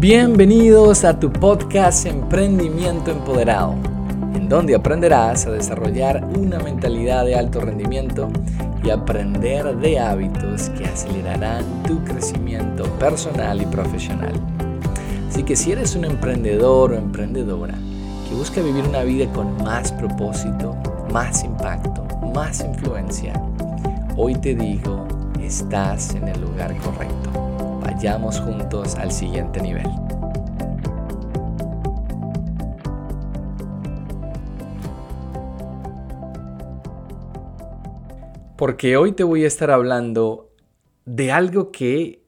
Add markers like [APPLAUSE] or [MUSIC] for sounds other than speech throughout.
Bienvenidos a tu podcast Emprendimiento Empoderado, en donde aprenderás a desarrollar una mentalidad de alto rendimiento y aprender de hábitos que acelerarán tu crecimiento personal y profesional. Así que si eres un emprendedor o emprendedora que busca vivir una vida con más propósito, más impacto, más influencia, hoy te digo, estás en el lugar correcto. Vayamos juntos al siguiente nivel. Porque hoy te voy a estar hablando de algo que,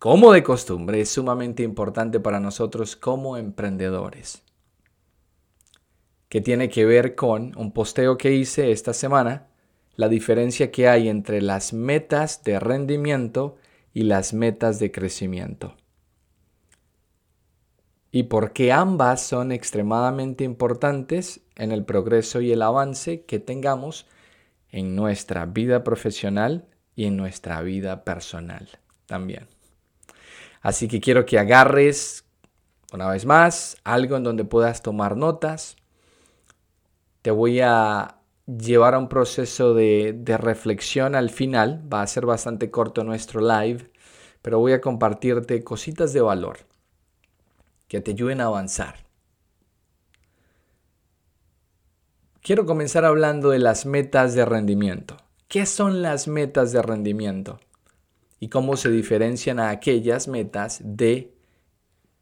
como de costumbre, es sumamente importante para nosotros como emprendedores. Que tiene que ver con un posteo que hice esta semana, la diferencia que hay entre las metas de rendimiento y las metas de crecimiento. Y porque ambas son extremadamente importantes en el progreso y el avance que tengamos en nuestra vida profesional y en nuestra vida personal también. Así que quiero que agarres una vez más algo en donde puedas tomar notas. Te voy a llevar a un proceso de, reflexión al final. Va a ser bastante corto nuestro live, pero voy a compartirte cositas de valor que te ayuden a avanzar. Quiero comenzar hablando de las metas de rendimiento. ¿Qué son las metas de rendimiento? Y cómo se diferencian a aquellas metas de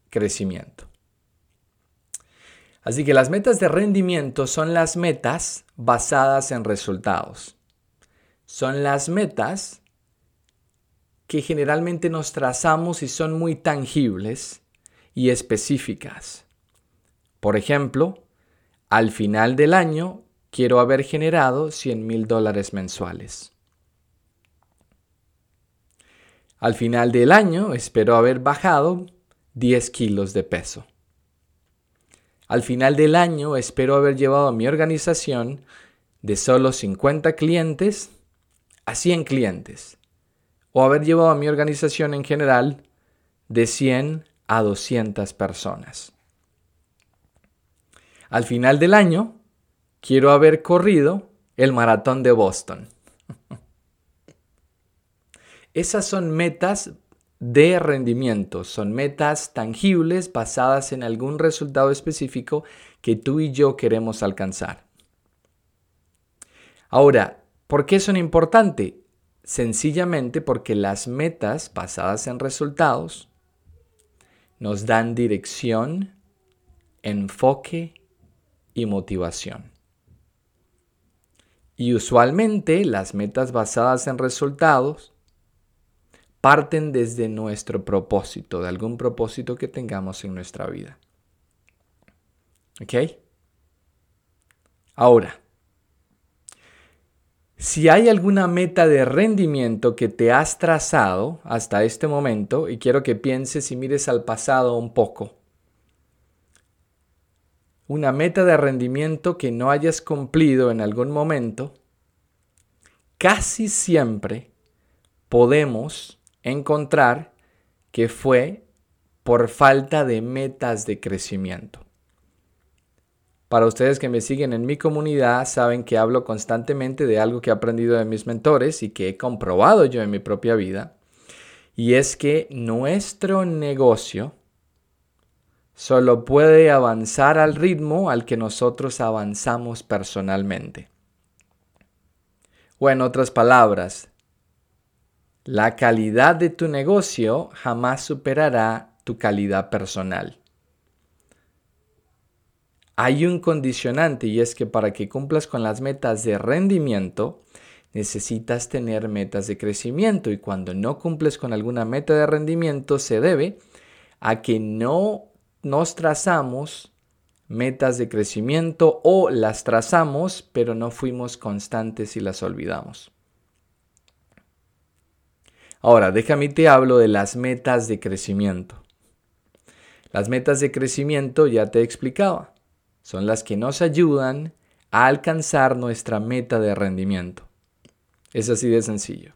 crecimiento. Así que las metas de rendimiento son las metas basadas en resultados. Son las metas que generalmente nos trazamos y son muy tangibles y específicas. Por ejemplo, al final del año quiero haber generado 100 mil dólares mensuales. Al final del año espero haber bajado 10 kilos de peso. Al final del año espero haber llevado a mi organización de solo 50 clientes a 100 clientes. O haber llevado a mi organización en general de 100 a 200 personas. Al final del año quiero haber corrido el maratón de Boston. [LAUGHS] Esas son metas de rendimiento. Son metas tangibles basadas en algún resultado específico que tú y yo queremos alcanzar. Ahora, ¿por qué son importantes? Sencillamente porque las metas basadas en resultados nos dan dirección, enfoque y motivación. Y usualmente las metas basadas en resultados parten desde nuestro propósito, de algún propósito que tengamos en nuestra vida. ¿Ok? Ahora, si hay alguna meta de rendimiento que te has trazado hasta este momento, y quiero que pienses y mires al pasado un poco, una meta de rendimiento que no hayas cumplido en algún momento, casi siempre podemos encontrar que fue por falta de metas de crecimiento. Para ustedes que me siguen en mi comunidad, saben que hablo constantemente de algo que he aprendido de mis mentores y que he comprobado yo en mi propia vida. Y es que nuestro negocio solo puede avanzar al ritmo al que nosotros avanzamos personalmente. O en otras palabras, la calidad de tu negocio jamás superará tu calidad personal. Hay un condicionante y es que para que cumplas con las metas de rendimiento, necesitas tener metas de crecimiento y cuando no cumples con alguna meta de rendimiento se debe a que no nos trazamos metas de crecimiento o las trazamos pero no fuimos constantes y las olvidamos. Ahora, déjame te hablo de las metas de crecimiento. Las metas de crecimiento ya te explicaba. Son las que nos ayudan a alcanzar nuestra meta de rendimiento. Es así de sencillo.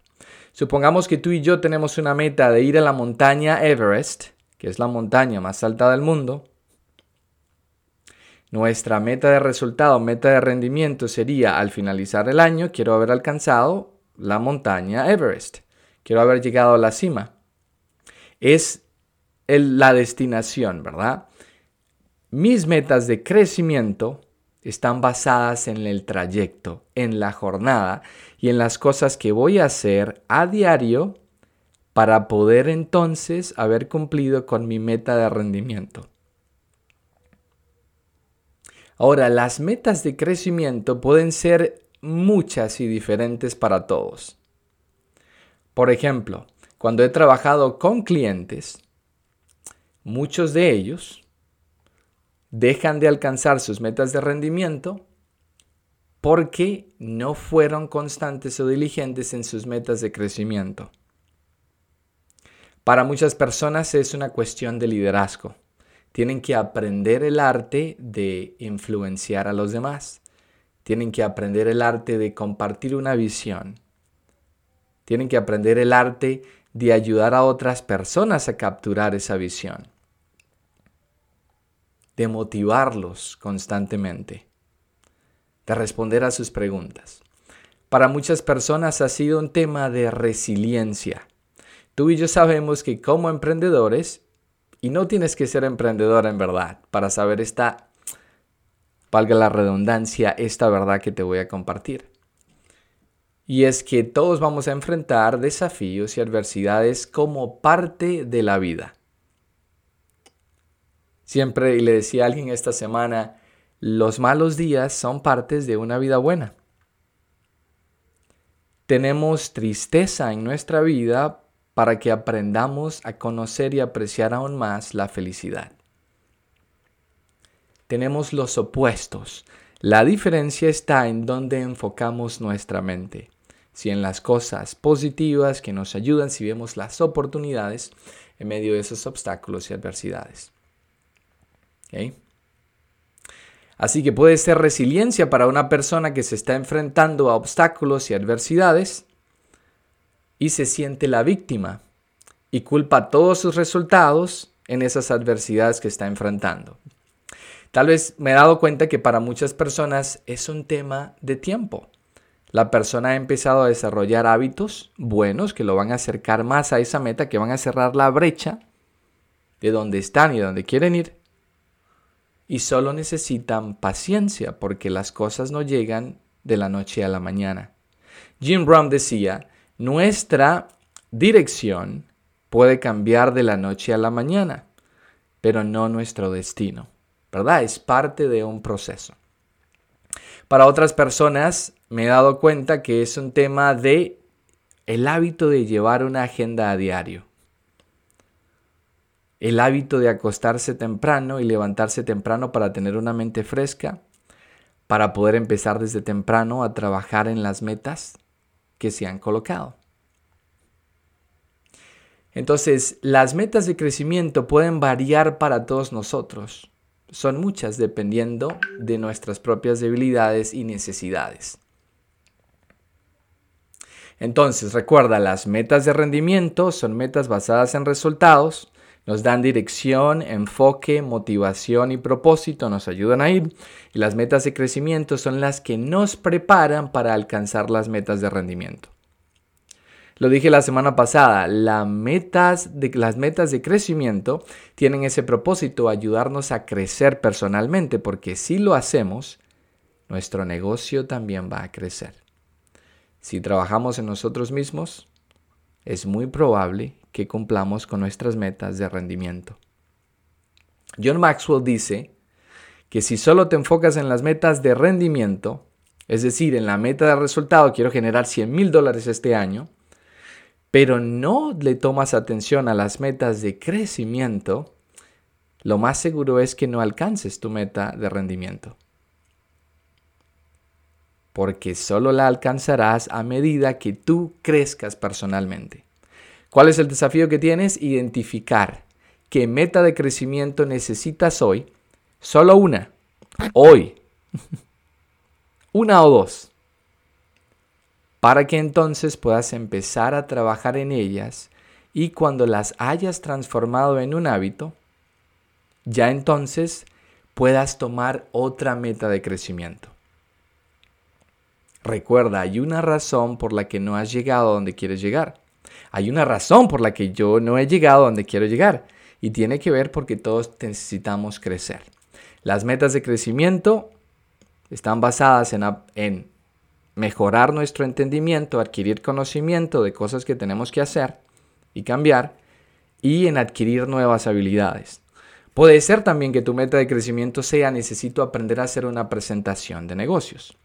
Supongamos que tú y yo tenemos una meta de ir a la montaña Everest que es la montaña más alta del mundo, nuestra meta de resultado, meta de rendimiento sería al finalizar el año, quiero haber alcanzado la montaña Everest, quiero haber llegado a la cima. Es la destinación, ¿verdad? Mis metas de crecimiento están basadas en el trayecto, en la jornada y en las cosas que voy a hacer a diario para poder entonces haber cumplido con mi meta de rendimiento. Ahora, las metas de crecimiento pueden ser muchas y diferentes para todos. Por ejemplo, cuando he trabajado con clientes, muchos de ellos dejan de alcanzar sus metas de rendimiento porque no fueron constantes o diligentes en sus metas de crecimiento. Para muchas personas es una cuestión de liderazgo. Tienen que aprender el arte de influenciar a los demás. Tienen que aprender el arte de compartir una visión. Tienen que aprender el arte de ayudar a otras personas a capturar esa visión de motivarlos constantemente, de responder a sus preguntas. Para muchas personas ha sido un tema de resiliencia. Tú y yo sabemos que como emprendedores, y no tienes que ser emprendedor en verdad para saber esta, valga la redundancia, esta verdad que te voy a compartir. Y es que todos vamos a enfrentar desafíos y adversidades como parte de la vida. Siempre le decía a alguien esta semana, los malos días son partes de una vida buena. Tenemos tristeza en nuestra vida para que aprendamos a conocer y apreciar aún más la felicidad. Tenemos los opuestos. La diferencia está en dónde enfocamos nuestra mente. Si en las cosas positivas que nos ayudan, si vemos las oportunidades en medio de esos obstáculos y adversidades. Así que puede ser resiliencia para una persona que se está enfrentando a obstáculos y adversidades y se siente la víctima y culpa todos sus resultados en esas adversidades que está enfrentando. Tal vez me he dado cuenta que para muchas personas es un tema de tiempo. La persona ha empezado a desarrollar hábitos buenos que lo van a acercar más a esa meta, que van a cerrar la brecha de donde están y de donde quieren ir y solo necesitan paciencia porque las cosas no llegan de la noche a la mañana. Jim Brown decía, nuestra dirección puede cambiar de la noche a la mañana, pero no nuestro destino, ¿verdad? Es parte de un proceso. Para otras personas me he dado cuenta que es un tema de el hábito de llevar una agenda a diario el hábito de acostarse temprano y levantarse temprano para tener una mente fresca, para poder empezar desde temprano a trabajar en las metas que se han colocado. Entonces, las metas de crecimiento pueden variar para todos nosotros. Son muchas dependiendo de nuestras propias debilidades y necesidades. Entonces, recuerda, las metas de rendimiento son metas basadas en resultados nos dan dirección, enfoque, motivación y propósito, nos ayudan a ir. Y las metas de crecimiento son las que nos preparan para alcanzar las metas de rendimiento. Lo dije la semana pasada, las metas de crecimiento tienen ese propósito, ayudarnos a crecer personalmente, porque si lo hacemos, nuestro negocio también va a crecer. Si trabajamos en nosotros mismos, es muy probable que cumplamos con nuestras metas de rendimiento. John Maxwell dice que si solo te enfocas en las metas de rendimiento, es decir, en la meta de resultado, quiero generar 100 mil dólares este año, pero no le tomas atención a las metas de crecimiento, lo más seguro es que no alcances tu meta de rendimiento. Porque solo la alcanzarás a medida que tú crezcas personalmente. ¿Cuál es el desafío que tienes? Identificar qué meta de crecimiento necesitas hoy. Solo una. Hoy. [LAUGHS] una o dos. Para que entonces puedas empezar a trabajar en ellas y cuando las hayas transformado en un hábito, ya entonces puedas tomar otra meta de crecimiento. Recuerda, hay una razón por la que no has llegado a donde quieres llegar. Hay una razón por la que yo no he llegado a donde quiero llegar. Y tiene que ver porque todos necesitamos crecer. Las metas de crecimiento están basadas en, en mejorar nuestro entendimiento, adquirir conocimiento de cosas que tenemos que hacer y cambiar y en adquirir nuevas habilidades. Puede ser también que tu meta de crecimiento sea necesito aprender a hacer una presentación de negocios.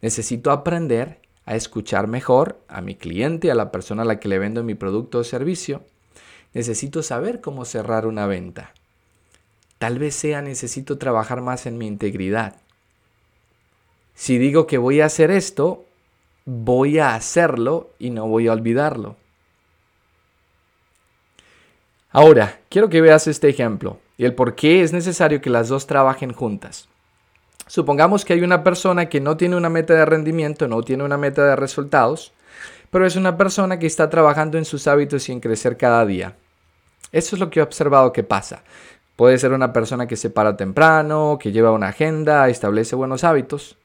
Necesito aprender a escuchar mejor a mi cliente, a la persona a la que le vendo mi producto o servicio. Necesito saber cómo cerrar una venta. Tal vez sea necesito trabajar más en mi integridad. Si digo que voy a hacer esto, voy a hacerlo y no voy a olvidarlo. Ahora, quiero que veas este ejemplo y el por qué es necesario que las dos trabajen juntas. Supongamos que hay una persona que no tiene una meta de rendimiento, no tiene una meta de resultados, pero es una persona que está trabajando en sus hábitos y en crecer cada día. Eso es lo que he observado que pasa. Puede ser una persona que se para temprano, que lleva una agenda, establece buenos hábitos,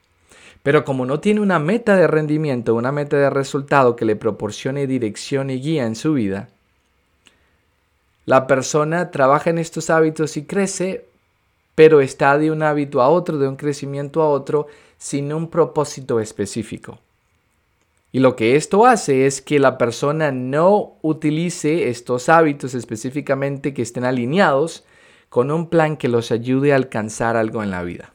pero como no tiene una meta de rendimiento, una meta de resultado que le proporcione dirección y guía en su vida, la persona trabaja en estos hábitos y crece, pero está de un hábito a otro, de un crecimiento a otro, sin un propósito específico. Y lo que esto hace es que la persona no utilice estos hábitos específicamente que estén alineados con un plan que los ayude a alcanzar algo en la vida.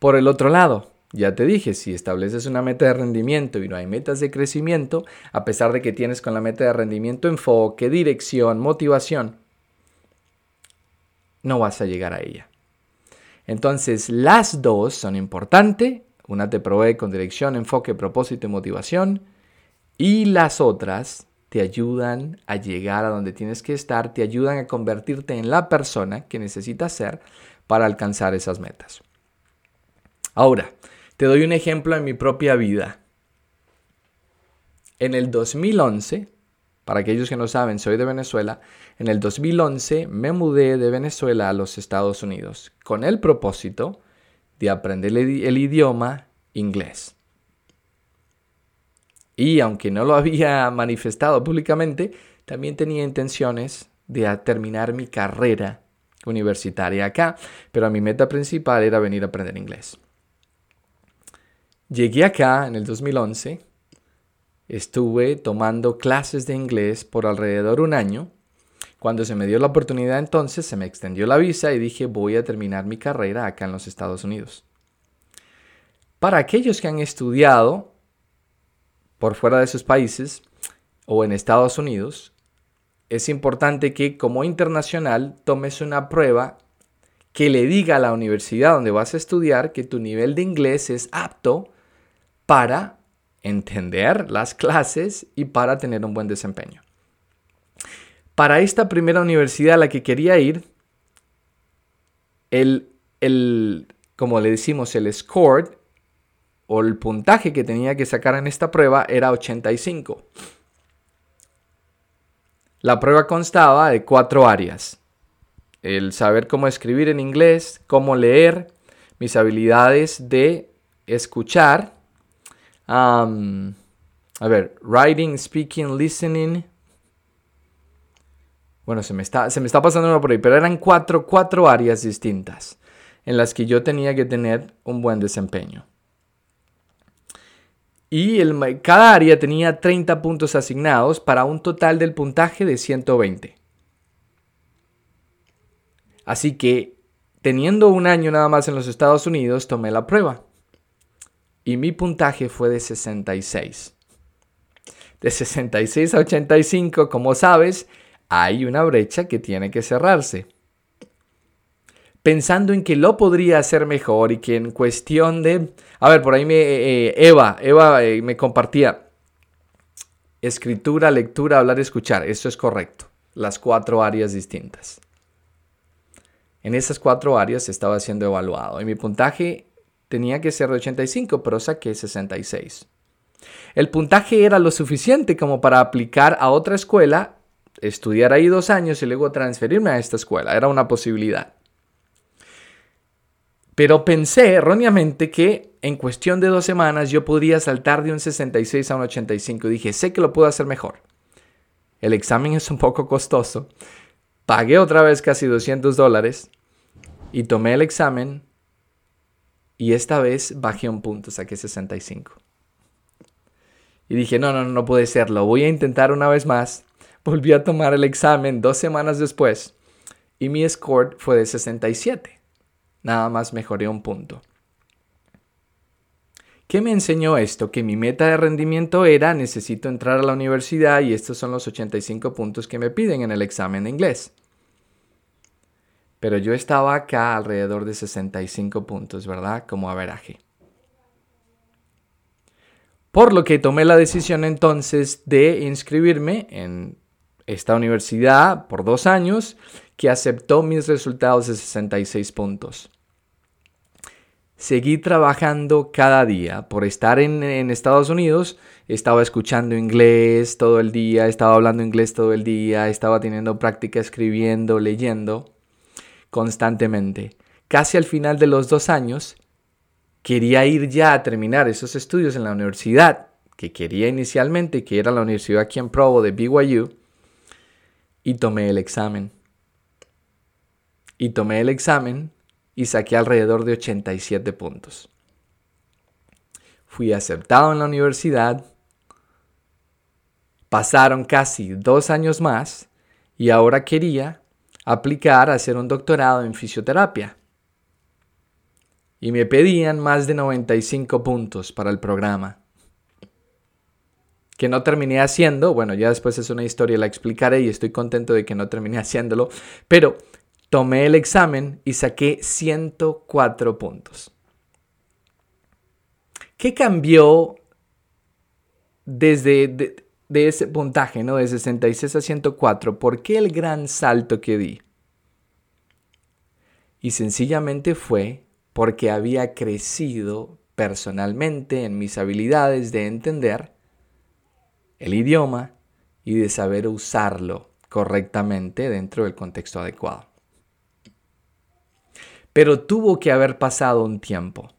Por el otro lado, ya te dije, si estableces una meta de rendimiento y no hay metas de crecimiento, a pesar de que tienes con la meta de rendimiento enfoque, dirección, motivación, no vas a llegar a ella. Entonces, las dos son importantes. Una te provee con dirección, enfoque, propósito y motivación. Y las otras te ayudan a llegar a donde tienes que estar, te ayudan a convertirte en la persona que necesitas ser para alcanzar esas metas. Ahora, te doy un ejemplo en mi propia vida. En el 2011, para aquellos que no saben, soy de Venezuela, en el 2011 me mudé de Venezuela a los Estados Unidos con el propósito de aprender el, idioma inglés. Y aunque no lo [LAUGHS] había manifestado públicamente, también tenía intenciones de terminar mi carrera universitaria acá, pero mi meta principal era venir a aprender inglés. Llegué acá en el 2011, estuve tomando clases de inglés por alrededor un año. Cuando se me dio la oportunidad entonces, se me extendió la visa y dije voy a terminar mi carrera acá en los Estados Unidos. Para aquellos que han estudiado por fuera de sus países o en Estados Unidos, es importante que como internacional tomes una prueba que le diga a la universidad donde vas a estudiar que tu nivel de inglés es apto para entender las clases y para tener un buen desempeño. Para esta primera universidad a la que quería ir, el, el, como le decimos, el score o el puntaje que tenía que sacar en esta prueba era 85. La prueba constaba de cuatro áreas. El saber cómo escribir en inglés, cómo leer, mis habilidades de escuchar a ver, writing, speaking, listening. Bueno, se me, está, se me está pasando uno por ahí, pero eran cuatro, cuatro áreas distintas en las que yo tenía que tener un buen desempeño. Y el, cada área tenía 30 puntos asignados para un total del puntaje de 120. Así que, teniendo un año nada más en los Estados Unidos, tomé la prueba y mi puntaje fue de 66. De 66 a 85, como sabes, hay una brecha que tiene que cerrarse. Pensando en que lo podría hacer mejor y que en cuestión de... A ver, por ahí me, eh, eh, Eva, Eva eh, me compartía escritura, lectura, hablar, escuchar. Eso es correcto. Las cuatro áreas distintas. En esas cuatro áreas estaba siendo evaluado y mi puntaje tenía que ser de 85, pero saqué 66. El puntaje era lo suficiente como para aplicar a otra escuela, estudiar ahí dos años y luego transferirme a esta escuela. Era una posibilidad. Pero pensé erróneamente que en cuestión de dos semanas yo podría saltar de un 66 a un 85. Dije, sé que lo puedo hacer mejor. El examen es un poco costoso. Pagué otra vez casi 200 dólares y tomé el examen y esta vez bajé un punto, saqué 65. Y dije, no, no, no puede ser, lo voy a intentar una vez más. [LAUGHS] Volví a tomar el examen dos semanas después y mi score fue de 67. Nada más mejoré un punto. ¿Qué me enseñó esto? Que mi meta de rendimiento era necesito entrar a la universidad y estos son los 85 puntos que me piden en el examen de inglés. Pero yo estaba acá alrededor de 65 puntos, ¿verdad? Como averaje. Por lo que tomé la decisión entonces de inscribirme en esta universidad por dos años que aceptó mis resultados de 66 puntos seguí trabajando cada día. Por estar en, Estados Unidos, estaba escuchando inglés todo el día, estaba hablando inglés todo el día, estaba teniendo práctica escribiendo, leyendo constantemente. Casi al final de los dos años, quería ir ya a terminar esos estudios en la universidad que quería inicialmente, que era la universidad aquí en Provo de BYU, y tomé el examen. Y tomé el examen y saqué alrededor de 87 puntos. Fui aceptado en la universidad, pasaron casi dos años más y ahora quería aplicar a hacer un doctorado en fisioterapia. Y me pedían más de 95 puntos para el programa. Que no terminé haciendo, bueno, ya después es una historia, la explicaré y estoy contento de que no terminé haciéndolo, pero tomé el examen y saqué 104 puntos. ¿Qué cambió desde de, ese puntaje, ¿no? de 66 a 104? ¿Por qué el gran salto que di? Y sencillamente fue porque había crecido personalmente en mis habilidades de entender el idioma y de saber usarlo correctamente dentro del contexto adecuado. Pero tuvo que haber pasado un tiempo.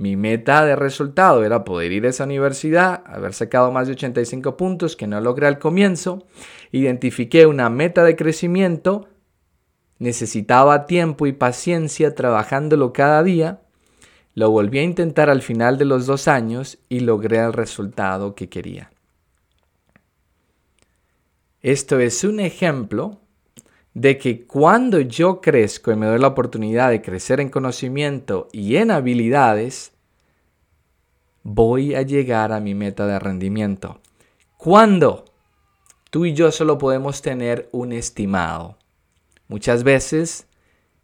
Mi meta de resultado era poder ir a esa universidad, haber sacado más de 85 puntos que no logré al comienzo. Identifiqué una meta de crecimiento. Necesitaba tiempo y paciencia trabajándolo cada día. Lo volví a intentar al final de los dos años y logré el resultado que quería. Esto es un ejemplo de que cuando yo crezco y me doy la oportunidad de crecer en conocimiento y en habilidades, voy a llegar a mi meta de rendimiento. Cuando tú y yo solo podemos tener un estimado. Muchas veces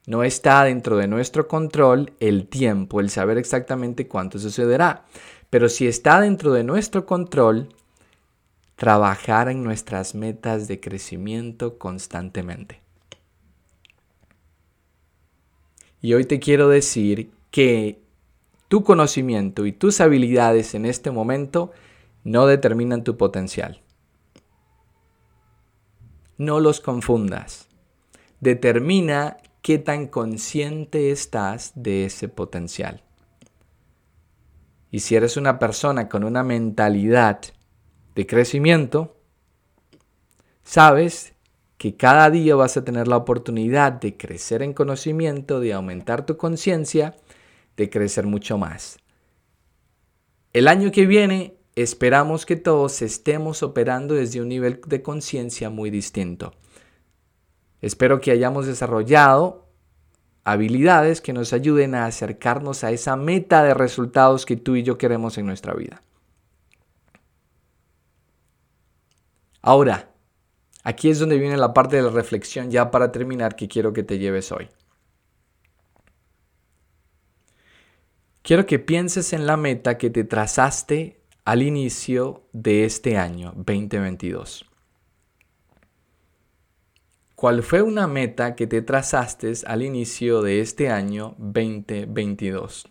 no está dentro de nuestro control el tiempo, el saber exactamente cuánto sucederá. Pero si está dentro de nuestro control, trabajar en nuestras metas de crecimiento constantemente. Y hoy te quiero decir que tu conocimiento y tus habilidades en este momento no determinan tu potencial. No los confundas. Determina qué tan consciente estás de ese potencial. Y si eres una persona con una mentalidad de crecimiento, sabes que cada día vas a tener la oportunidad de crecer en conocimiento, de aumentar tu conciencia, de crecer mucho más. El año que viene esperamos que todos estemos operando desde un nivel de conciencia muy distinto. Espero que hayamos desarrollado habilidades que nos ayuden a acercarnos a esa meta de resultados que tú y yo queremos en nuestra vida. Ahora, aquí es donde viene la parte de la reflexión ya para terminar que quiero que te lleves hoy. Quiero que pienses en la meta que te trazaste al inicio de este año 2022. ¿Cuál fue una meta que te trazaste al inicio de este año 2022?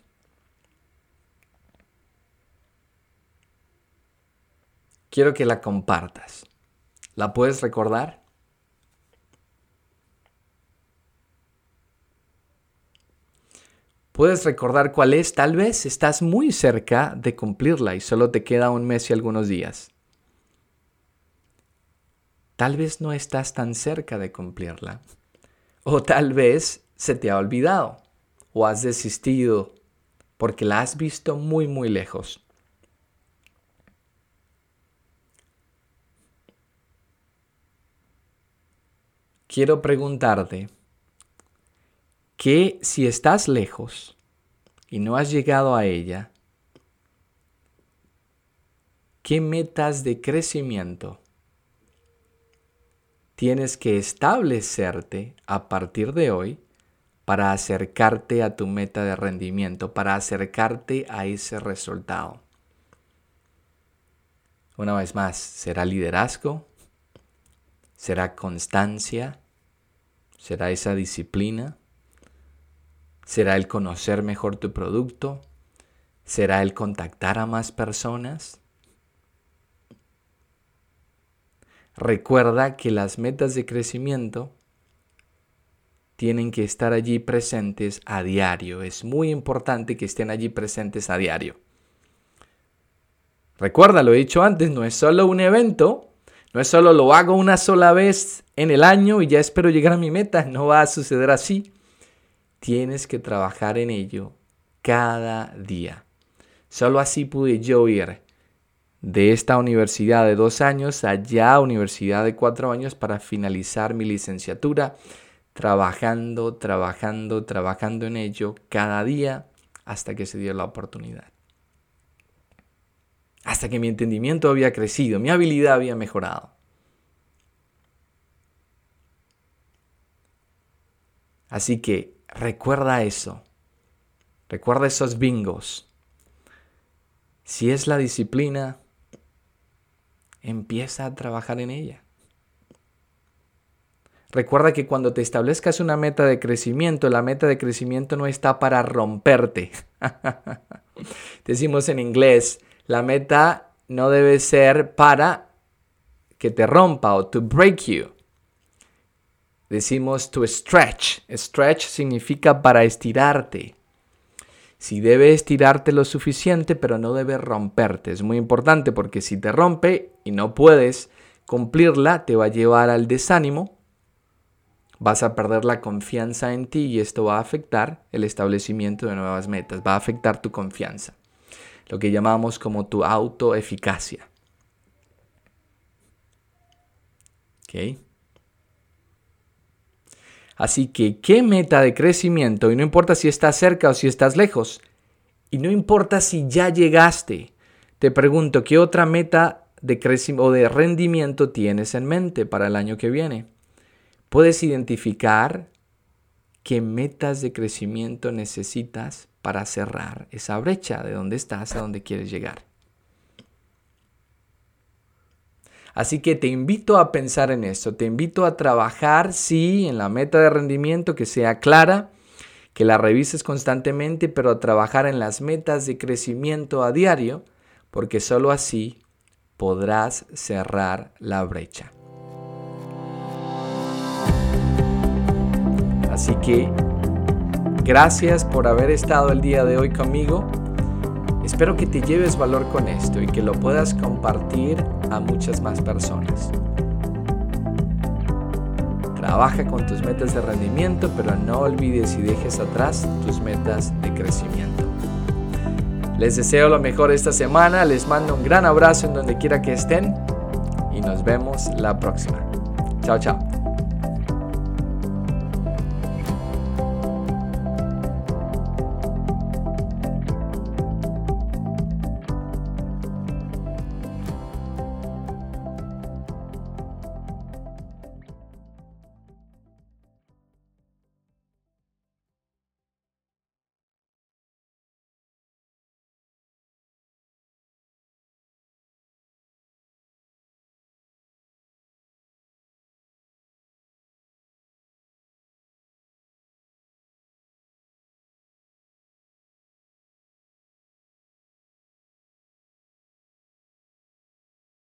quiero que la compartas. ¿La puedes recordar? ¿Puedes recordar cuál es? Tal vez estás muy cerca de cumplirla y solo te queda un mes y algunos días. Tal vez no estás tan cerca de cumplirla. O tal vez se te ha olvidado o has desistido porque la has visto muy muy lejos. Quiero preguntarte que si estás lejos y no has llegado a ella, ¿qué metas de crecimiento tienes que establecerte a partir de hoy para acercarte a tu meta de rendimiento, para acercarte a ese resultado. Una vez más, ¿será liderazgo? ¿Será constancia? ¿Será esa disciplina? ¿Será el conocer mejor tu producto? ¿Será el contactar a más personas? Recuerda que las metas de crecimiento tienen que estar allí presentes a diario. Es muy importante que estén allí presentes a diario. Recuerda, lo he dicho antes, no es solo un evento, no es solo lo hago una sola vez en el año y ya espero llegar a mi meta, no va a suceder así. Tienes que trabajar en ello cada día. Solo así pude yo ir de esta universidad de dos años allá universidad de cuatro años para finalizar mi licenciatura, trabajando, trabajando, trabajando en ello cada día hasta que se dio la oportunidad. Hasta que mi entendimiento había crecido, mi habilidad había mejorado. Así que recuerda eso. Recuerda esos bingos. Si es la disciplina, empieza a trabajar en ella. Recuerda que cuando te establezcas una meta de crecimiento, la meta de crecimiento no está para romperte. [LAUGHS] Decimos en inglés, la meta no debe ser para que te rompa o to break you. Decimos to stretch. Stretch significa para estirarte. Si debe estirarte lo suficiente, pero no debe romperte. Es muy importante porque si te rompe y no puedes cumplirla, te va a llevar al desánimo. Vas a perder la confianza en ti y esto va a afectar el establecimiento de nuevas metas. Va a afectar tu confianza. Lo que llamamos como tu autoeficacia. ¿Ok? Así que, ¿qué meta de crecimiento? Y no importa si estás cerca o si estás lejos. Y no importa si ya llegaste. Te pregunto, ¿qué otra meta de crecimiento o de rendimiento tienes en mente para el año que viene? ¿Puedes identificar qué metas de crecimiento necesitas para cerrar esa brecha de dónde estás a dónde quieres llegar? Así que te invito a pensar en esto, te invito a trabajar, sí, en la meta de rendimiento que sea clara, que la revises constantemente, pero a trabajar en las metas de crecimiento a diario, porque sólo así podrás cerrar la brecha. Así que gracias por haber estado el día de hoy conmigo. Espero que te lleves valor con esto y que lo puedas compartir a muchas más personas. Trabaja con tus metas de rendimiento, pero no olvides y dejes atrás tus metas de crecimiento. Les deseo lo mejor esta semana, les mando un gran abrazo en donde quiera que estén y nos vemos la próxima. Chao, chao.